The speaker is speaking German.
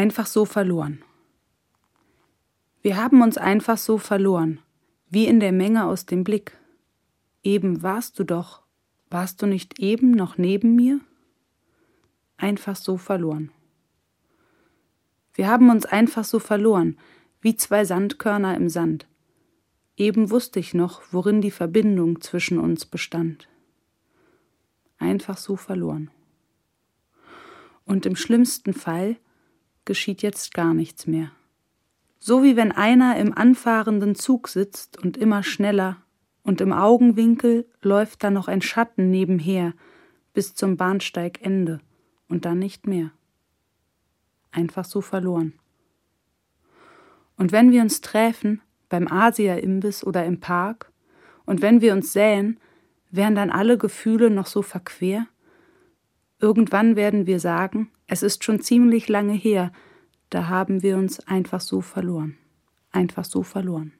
Einfach so verloren. Wir haben uns einfach so verloren, wie in der Menge aus dem Blick. Eben warst du doch, warst du nicht eben noch neben mir? Einfach so verloren. Wir haben uns einfach so verloren, wie zwei Sandkörner im Sand. Eben wusste ich noch, worin die Verbindung zwischen uns bestand. Einfach so verloren. Und im schlimmsten Fall geschieht jetzt gar nichts mehr. So wie wenn einer im anfahrenden Zug sitzt und immer schneller, und im Augenwinkel läuft da noch ein Schatten nebenher bis zum Bahnsteigende und dann nicht mehr. Einfach so verloren. Und wenn wir uns träfen, beim Asia-Imbiss oder im Park, und wenn wir uns sähen, wären dann alle Gefühle noch so verquer? Irgendwann werden wir sagen, es ist schon ziemlich lange her, da haben wir uns einfach so verloren. Einfach so verloren.